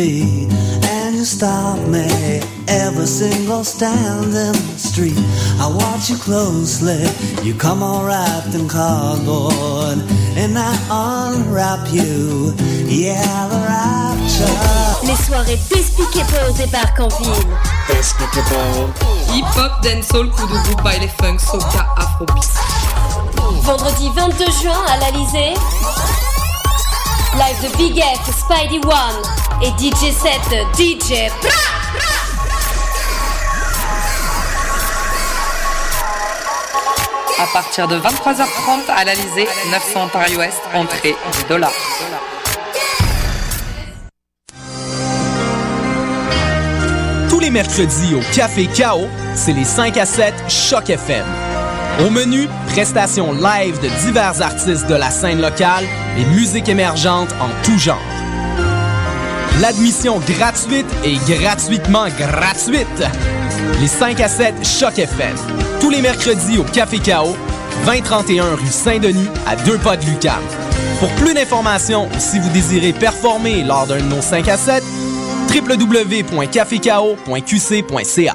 feet. And you stop me every single stand in the street. I watch you closely. You come all wrapped in cardboard. And I unwrap you. Yeah, the rapture. Les soirées Despicable débarquent en ville. Despicable. Hip-hop, dancehall, coup de groupe, baile funk, soca, afrobeat. Vendredi 22 juin à l'Alizé. Live de Big F, Spidey One et DJ 7 DJ Bra À partir de 23h30 à l'Alizé, 900 Ontario Ouest, entrée 10 dollars. Tous les mercredis au Café Chaos, c'est les 5 à 7 Choc FM. Au menu, prestations live de divers artistes de la scène locale et musique émergente en tout genre. L'admission gratuite et gratuitement gratuite. Les 5 à 7 Choc FM. Tous les mercredis au Café Chaos, 2031 rue Saint-Denis, à deux pas de Lucam. Pour plus d'informations ou si vous désirez performer lors d'un de nos 5 à 7, www.cafécao.qc.ca.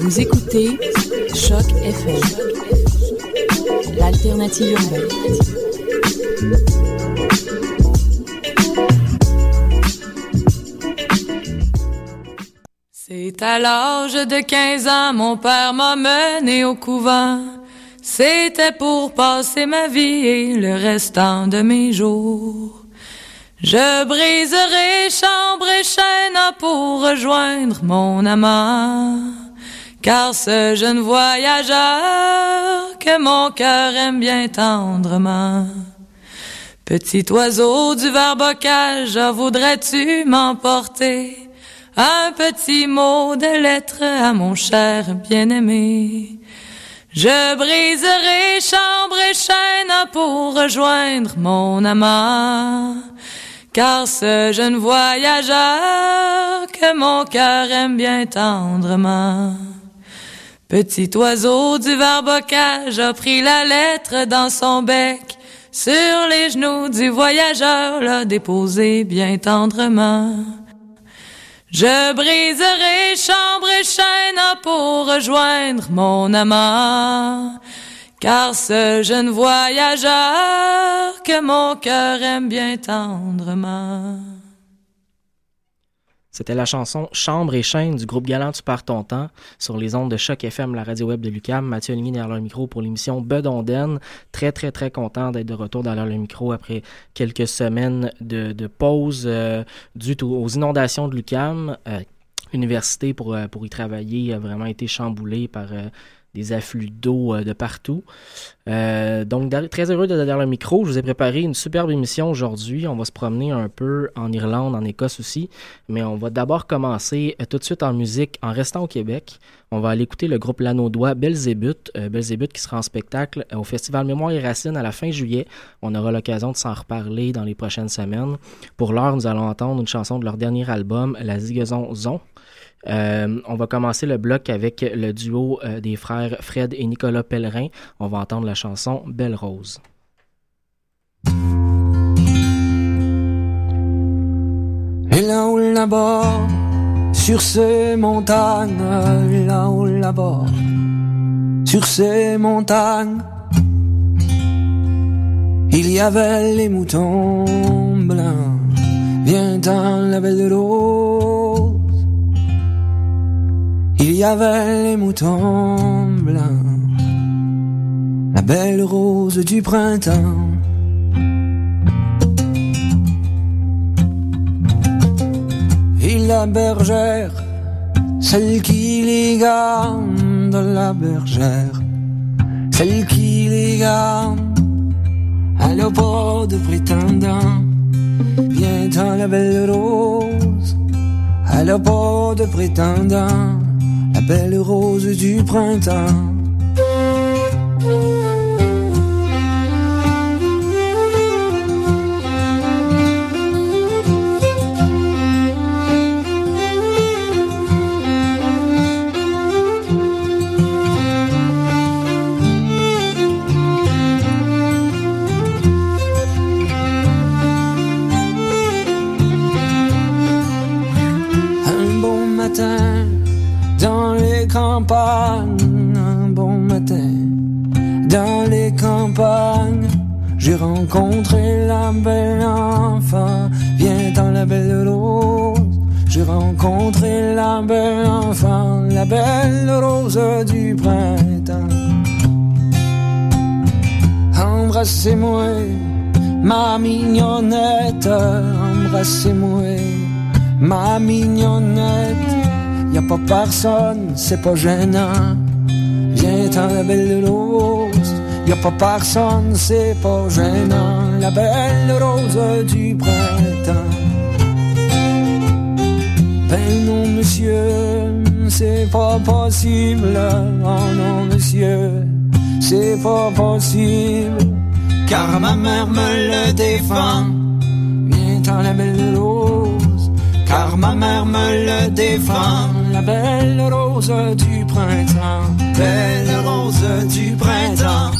Vous écoutez Choc FM, l'alternative urbaine. C'est à l'âge de 15 ans, mon père m'a mené au couvent. C'était pour passer ma vie et le restant de mes jours. Je briserai chambre et chaîne pour rejoindre mon amant. Car ce jeune voyageur que mon cœur aime bien tendrement. Petit oiseau du verbocage, voudrais-tu m'emporter? Un petit mot de lettre à mon cher bien-aimé? Je briserai chambre et chaîne pour rejoindre mon amant. Car ce jeune voyageur que mon cœur aime bien tendrement. Petit oiseau du verbocage a pris la lettre dans son bec. Sur les genoux du voyageur l'a déposé bien tendrement. Je briserai chambre et chaîne pour rejoindre mon amant. Car ce jeune voyageur que mon cœur aime bien tendrement. C'était la chanson Chambre et chaîne du groupe Galant Tu pars ton temps sur les ondes de Choc FM, la radio web de Lucam. Mathieu Aligny derrière le micro pour l'émission Bedonden. Très, très, très content d'être de retour derrière le micro après quelques semaines de, de pause euh, due aux inondations de Lucam. Euh, L'université pour, euh, pour y travailler a vraiment été chamboulée par euh, des afflux d'eau euh, de partout. Euh, donc, très heureux de derrière le micro. Je vous ai préparé une superbe émission aujourd'hui. On va se promener un peu en Irlande, en Écosse aussi. Mais on va d'abord commencer tout de suite en musique en restant au Québec. On va aller écouter le groupe Lanaudois Belzébuth. Euh, Belzébuth qui sera en spectacle au Festival Mémoire et Racines à la fin juillet. On aura l'occasion de s'en reparler dans les prochaines semaines. Pour l'heure, nous allons entendre une chanson de leur dernier album, La Zigazon Zon. Euh, on va commencer le bloc avec le duo euh, des frères Fred et Nicolas Pellerin. On va entendre la chanson Belle Rose. Et là-haut là-bas, sur ces montagnes, là-haut là-bas, sur ces montagnes, il y avait les moutons blancs. Viens dans la belle rose. Il y avait les moutons blancs. la belle rose du printemps. Et la bergère, celle qui les garde, la bergère, celle qui les garde, n'a pas de prétendant. Viens la belle rose, n'a pas de prétendant, belle rose du printemps. Rencontré la belle enfant. Viens dans la belle rose. J'ai rencontré la belle enfant, la belle rose du printemps. Embrassez-moi, ma mignonnette, embrassez-moi, ma mignonnette. Y a pas personne, c'est pas gênant. Viens dans la belle rose, y a pas personne, c'est pas gênant. La belle rose du printemps. Ben non, monsieur, c'est pas possible. Oh non, monsieur, c'est pas possible. Car ma mère me le défend. Viens la belle rose. Car ma mère me le défend. La belle rose du printemps. Belle rose du printemps.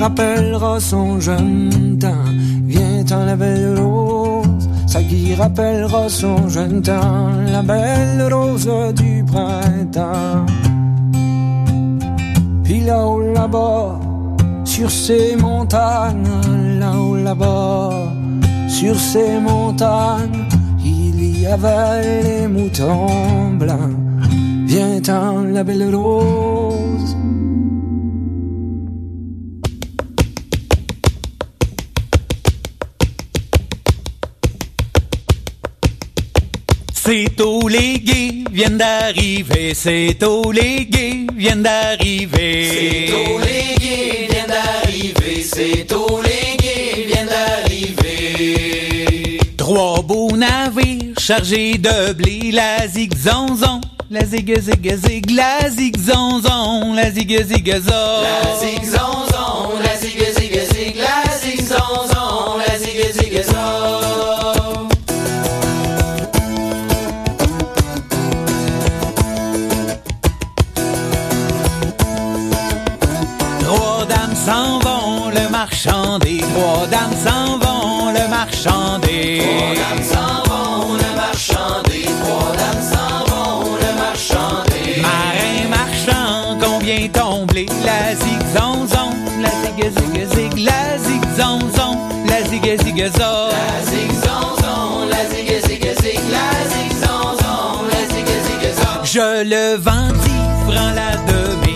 Rappellera son jeune temps. Viens dans la belle rose, ça qui rappellera son jeune temps, la belle rose du printemps. Puis là-haut là-bas, sur ces montagnes, là-haut là-bas, sur ces montagnes, il y avait les moutons blancs. Viens dans la belle rose. C'est tous les gays viennent d'arriver, c'est tous les gays viennent d'arriver. C'est tous les gays viennent d'arriver, c'est tous les gays viennent d'arriver. Trois beaux navires chargés de blé, la zig-zonzon, la zig zig zig, la zig-zonzon, la zig zig. La zig zonzon, la trois dames s'en vont, le marchand des Trois dames s'en vont, le marchand des trois dames s'en vont, le marchand des Marin marchand, combien tomblé? La zig-zonzon, la zig zig zig, la zig-zonzon, la zig zig zo. La la zig zig zig, la zig zonzon, la zig zig zo. Je le vendis, prends la demi,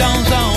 la zigzanzon,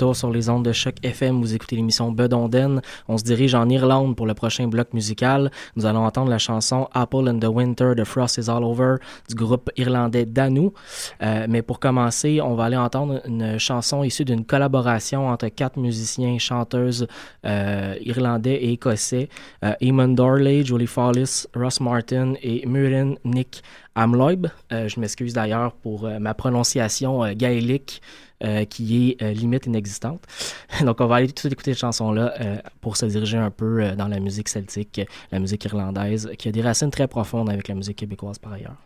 sur les ondes de choc FM, vous écoutez l'émission Bedonden. On se dirige en Irlande pour le prochain bloc musical. Nous allons entendre la chanson Apple in the Winter de Frost is All Over du groupe irlandais Danu. Euh, mais pour commencer, on va aller entendre une chanson issue d'une collaboration entre quatre musiciens, chanteuses euh, irlandais et écossais. Euh, Eamon Dorley, Julie Follis, Ross Martin et Murin Nick Amloib. Je m'excuse d'ailleurs pour ma prononciation gaélique euh, qui est euh, limite inexistante. Donc on va aller tout de suite écouter cette chanson-là euh, pour se diriger un peu dans la musique celtique, la musique irlandaise, qui a des racines très profondes avec la musique québécoise par ailleurs.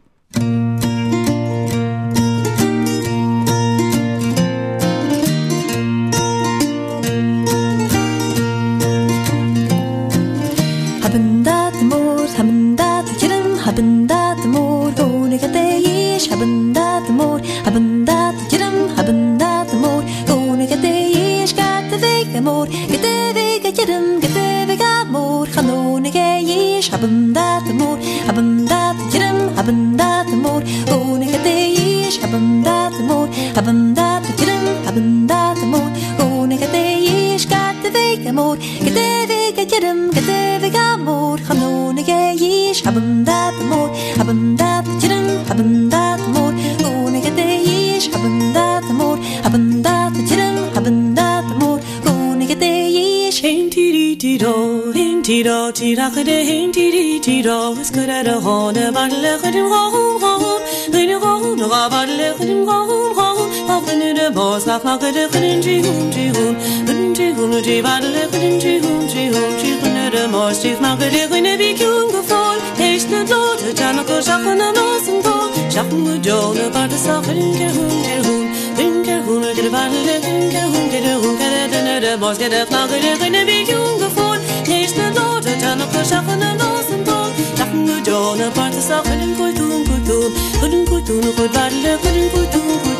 iş Haben dat mor Haben dat tirin Haben dat mor Gune gete iş Haben dat mor Haben dat tirin Haben dat mor Gune gete iş Hin tiri tiro Hin tiro tirakede Hin tiri tiro Eskere de hone Barle gudin gahum gahum Gudin gahum Gudin gahum Gudin gahum hoping it a boss, knock knock at a hidden jihoon, jihoon, hidden jihoon, a jivadal, a hidden jihoon, jihoon, jihoon, at a more stiff market, a hidden a big young before, taste the door, the janical shop on a nose and part of stuff, hidden jihoon, jihoon, hidden jihoon, a jivadal, a hidden jihoon, jihoon, get a dinner, a boss, get a market, a hidden a big young before, taste the door, the janical shop on a nose and door, shop on the door, the part of stuff, hidden kultum, kultum, hidden kultum, good battle, hidden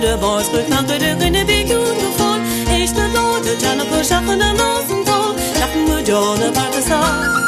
the boys but not do in a big uniform. Each the Lord, the Jana push up on the mountain top. Nothing the sun.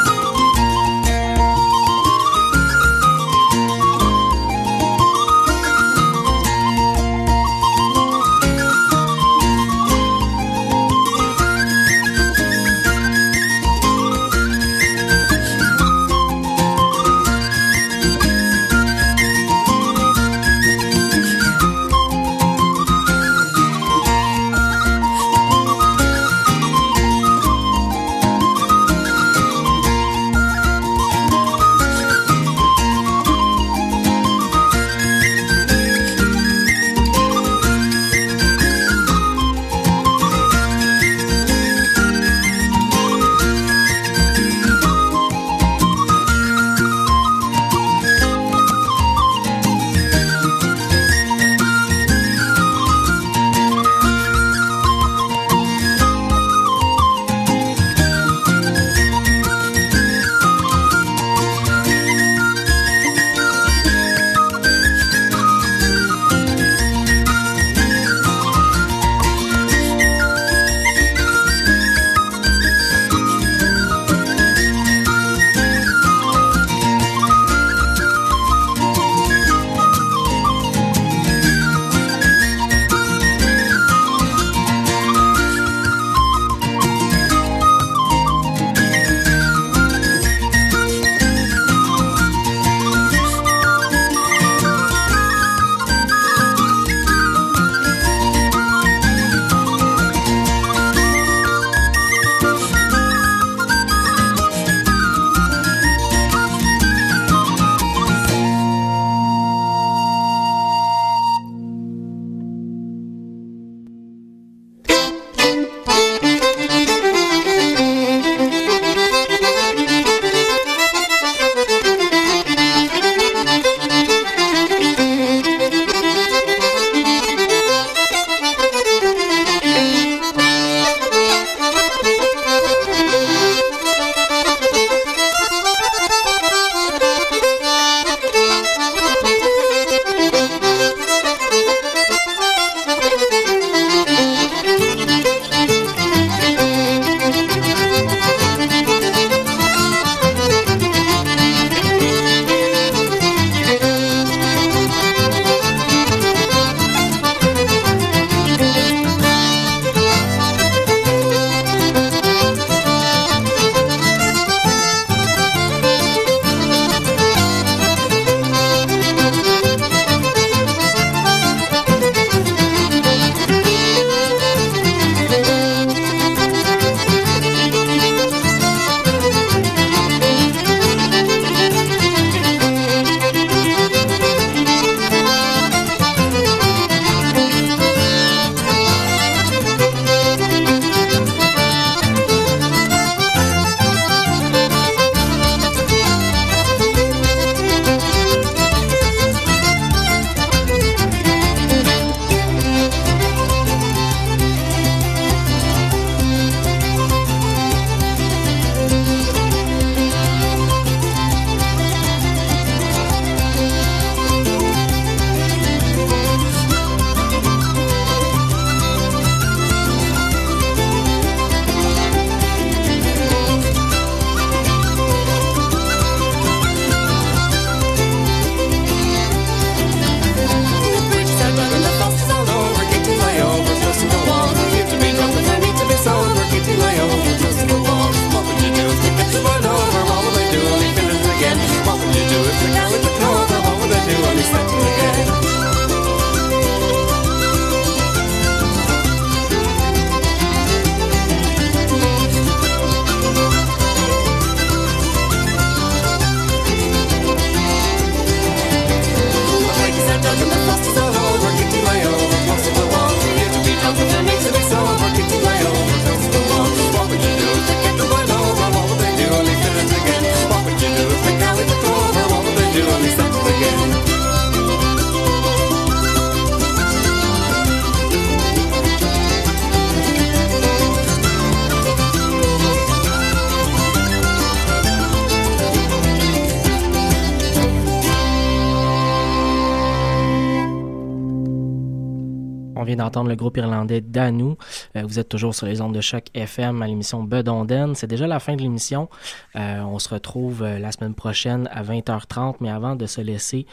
Le groupe irlandais Danou. Euh, vous êtes toujours sur les ondes de choc FM à l'émission Bedonden. C'est déjà la fin de l'émission. Euh, on se retrouve euh, la semaine prochaine à 20h30. Mais avant de se laisser,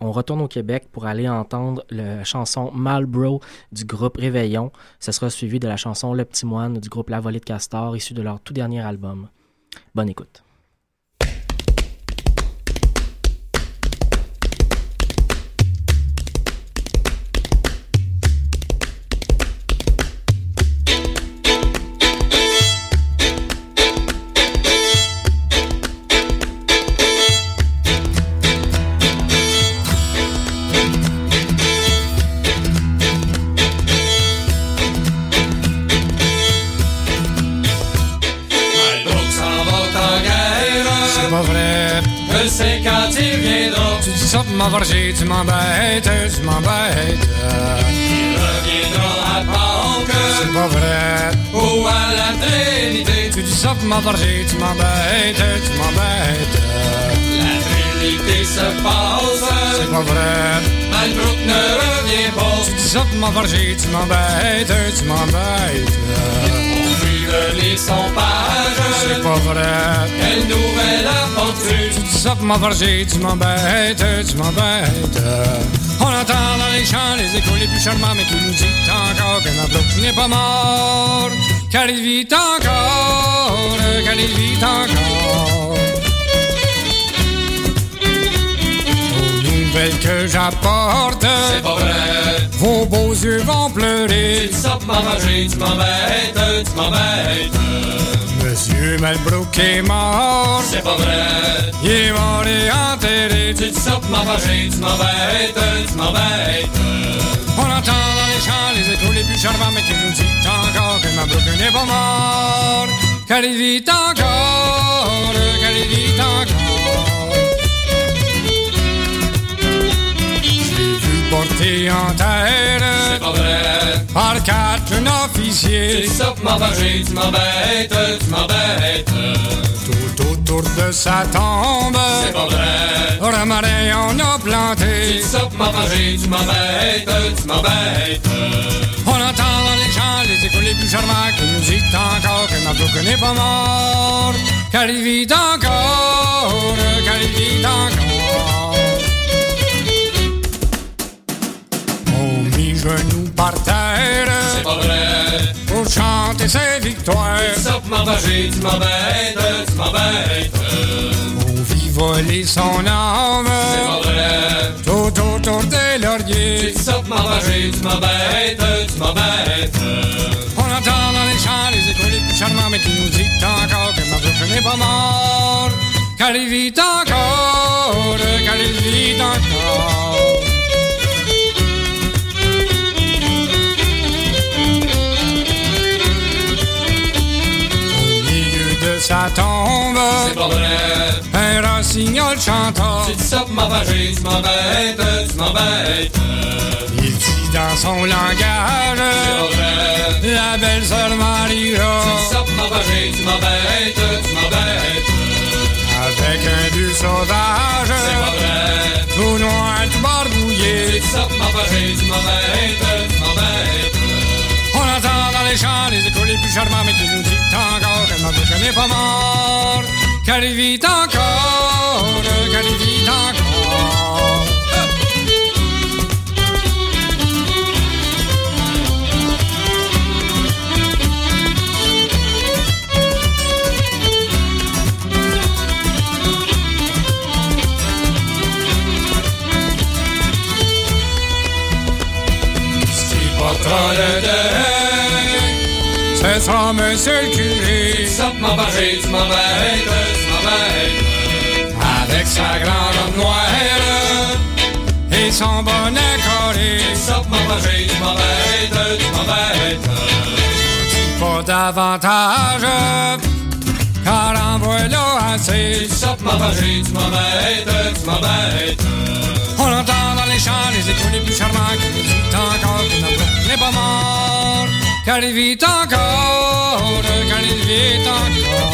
on retourne au Québec pour aller entendre la chanson Malbro du groupe Réveillon. Ce sera suivi de la chanson Le Petit Moine du groupe La Volée de Castor, issue de leur tout dernier album. Bonne écoute. Pour m'envarger, tu m'embêtes, tu m'embêtes. Il reviendra à Pâques. C'est pas vrai. Ou à la Trinité? Tu dis ça pour m'envarger, tu m'embêtes, tu m'embêtes. La Trinité se passe. C'est pas vrai. Malbrook ne revient pas. Ça pour m'envarger, tu m'embêtes, tu m'embêtes. On lui relit son page. C'est pas vrai. Quelle nouvelle aventure. Ça pour m'envarger, tu m'embêtes, tu m'embêtes. On entend dans les champs les échos les plus charmants, mais qui nous dit encore que Malbrook n'est pas mort. Il vit encore, il vit encore. Aux nouvelles que j'apporte, C'est pas vrai. vos beaux yeux vont pleurer. Tu pour m'enrager, tu m'embêtes, tu m'embêtes. Monsieur Malbrook est mort, C'est pas vrai. il est mort et enterré. Tu pour m'enrager, tu m'embêtes, tu m'embêtes. On entend dans les champs les échos les plus charmants, mais qui nous dit encore que Malbrook n'est pas mort. Car il vit encore, car il vit encore. En C'est pas vrai. par quatre Tu officiers. tu m'embêtes, tu m'embêtes. Tout autour de sa tombe, C'est pas vrai. Ramarin on a Tu planté. tu m'embêtes, tu m'embêtes. On entend dans les champs les échos les plus charmants qui nous dit encore que Malbrook n'est pas mort. Car il vit encore, car il vit encore. Genoux par terre C'est pas vrai. pour chanter ses victoires. Tu pour m'enrager, tu m'embêtes, tu m'embêtes. On vit voler son âme C'est pas vrai. tout autour des Tu lauriers. dis ça pour m'enrager, tu m'embêtes, tu m'embêtes. On entend dans les champs les échos les plus charmants, mais qui nous dit encore que Malbrook n'est pas mort. Car il vit encore, car il vit encore. Tombe, C'est pas vrai. un rossignol chantant. Tu dis ça pour tu m'embêtes, tu m'embêtes. Il dit dans son C'est langage, pas vrai. la belle sœur Tu Marie-Rose. dis ça pour m'enrager, tu m'embêtes, tu m'embêtes. Avec un but sauvage, C'est pas vrai. tout noir, tout Tu barbouillé. dis ça pour m'enrager, tu m'embêtes, tu m'embêtes. On entend dans les champs les échos les plus charmants, mais dit encore que Malbrook n'est pas mort. Il vit encore, il vit encore. Monsieur le tu curé, ça pour m'enrager, tu m'embêtes, tu m'embêtes. avec sa grande robe noire et son bonnet collé. Tu pour m'enrager, tu m'embêtes, tu m'embêtes. Pas davantage, car en voilà Tu assez. ça pour m'enrager, tu m'embêtes, tu m'embêtes. On entend dans les champs les échos les plus charmants qui nous disent encore que notre n'est pas mort. Car il vit encore, car il vit encore.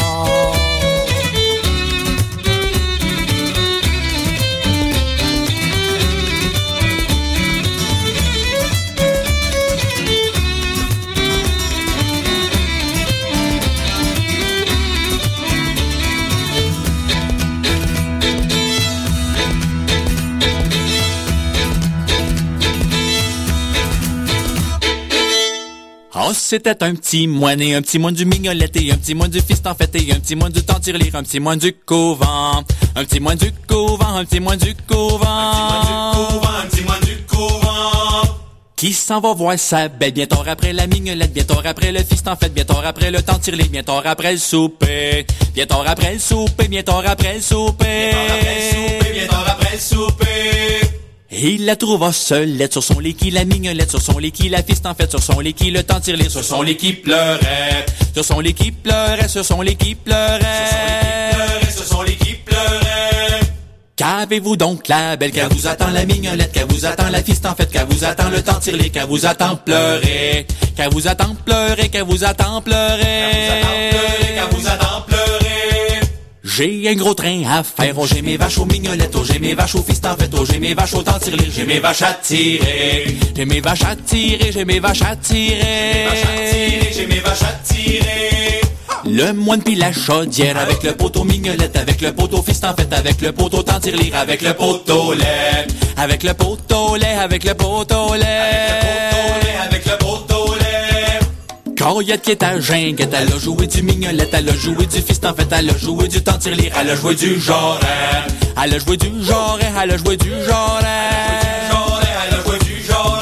C'était un petit moine et un petit moine du mignolette et un petit moine du fils en fait et un petit moine du temps tirelire, un petit moine du couvent. Un petit moine du couvent, un petit moine du couvent. Un petit moine du couvent. Qui s'en va voir sa belle bientôt après la mignolette, bientôt après le fils en fait, bientôt après le temps tirelire, bientôt après le souper. Bientôt après le souper, bientôt après le souper. Bientôt après le souper. Il la trouva seule, sur son lit qui la mignolette, sur son lit qui la fiste en fait, sur son lit qui le temps tire sur son lit qui pleurait, sur son lit qui pleurait, sur son lit qui pleurait, Sur son lit qui pleurait. Qu'avez-vous donc la belle, qu'elle vous attend la mignolette, qu'elle vous attend la fiste en fait, qu'elle vous attend le temps tire qu'elle vous attend pleurer, qu'elle vous attend pleurer, qu'elle vous attend pleurer, Qu'elle vous attend pleurer. J'ai un gros train à faire, oh j'ai mes vaches aux mignolettes, oh j'ai mes vaches aux fist en fait, oh j'ai mes vaches au temps j'ai mes vaches à tirer, j'ai mes vaches à tirer, j'ai mes vaches à tirer, J'ai mes vaches à tirer. Le moine pis la chaudière avec le poteau mignolette, avec le poteau fist en fait, avec le poteau temps tirelire, avec le poteau lait, avec le poteau lait, avec le poteau lait, Avec le poteau lait. Coyote qui est à Ginguette, elle a joué du mignolette, elle a joué du fist en fait, elle a joué du temps tirelire, elle a joué du genre, elle a joué du genre, elle a joué du genre, Elle a joué du genre.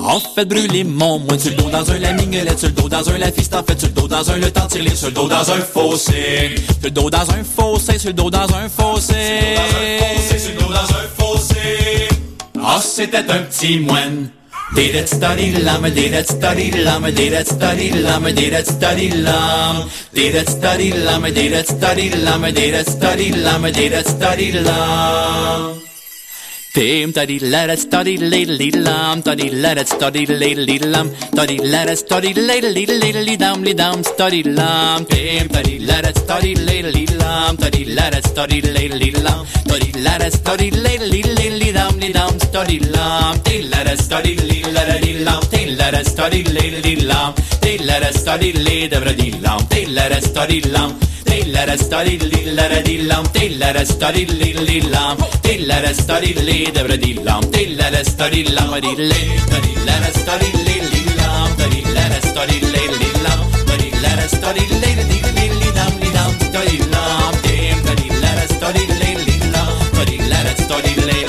En fait brûler mon moine sur le dos dans un la mignolette, sur le dos dans un la fist en fait, sur le dos dans un le temps tirelire, sur le dos dans un fossé, sur le dos dans un fossé, sur le dos dans un fossé, Sur le dos dans un fossé. Ah, c'était un petit moine. Did it study lama, did it study lama, did it study lama, did it study lam, did it study lama, did it study lama, did it study lama, did it study lam. Dim da di la da da di la di lam da di la da da di la di lam da di la da da di la di la di dam li dam da di lam dim da di la da da di la di lam da di la da da di la di lam da di la da da di la di la di dam li dam da di lam di la da da di la da di lam di la da da di la di lam di la da da di la da di lam di la da da di lam They let us study little let us lam. They let us study little lam. They let us study little lam. They let us study lam. They let us study little lam. They let us study little lam. They let us study little little lam. Lam study lam. They let us study little lam. They let us study little